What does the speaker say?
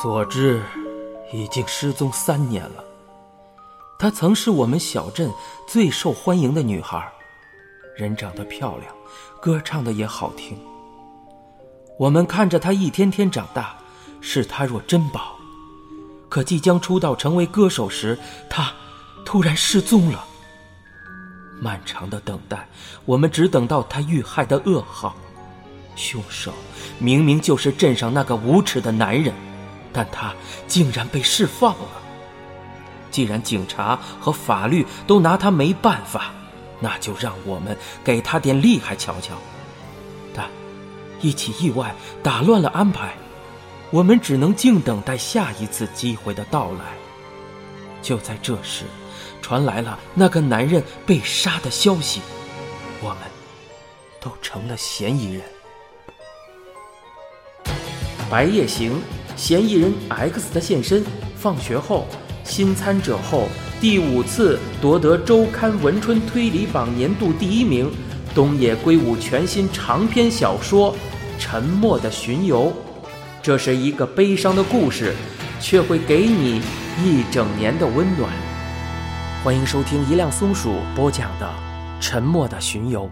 佐治已经失踪三年了。她曾是我们小镇最受欢迎的女孩，人长得漂亮，歌唱的也好听。我们看着她一天天长大，视她若珍宝。可即将出道成为歌手时，她突然失踪了。漫长的等待，我们只等到她遇害的噩耗。凶手明明就是镇上那个无耻的男人，但他竟然被释放了。既然警察和法律都拿他没办法，那就让我们给他点厉害瞧瞧。但一起意外打乱了安排，我们只能静等待下一次机会的到来。就在这时，传来了那个男人被杀的消息，我们都成了嫌疑人。白夜行，嫌疑人 X 的现身。放学后，新参者后第五次夺得周刊文春推理榜年度第一名。东野圭吾全新长篇小说《沉默的巡游》，这是一个悲伤的故事，却会给你一整年的温暖。欢迎收听一辆松鼠播讲的《沉默的巡游》。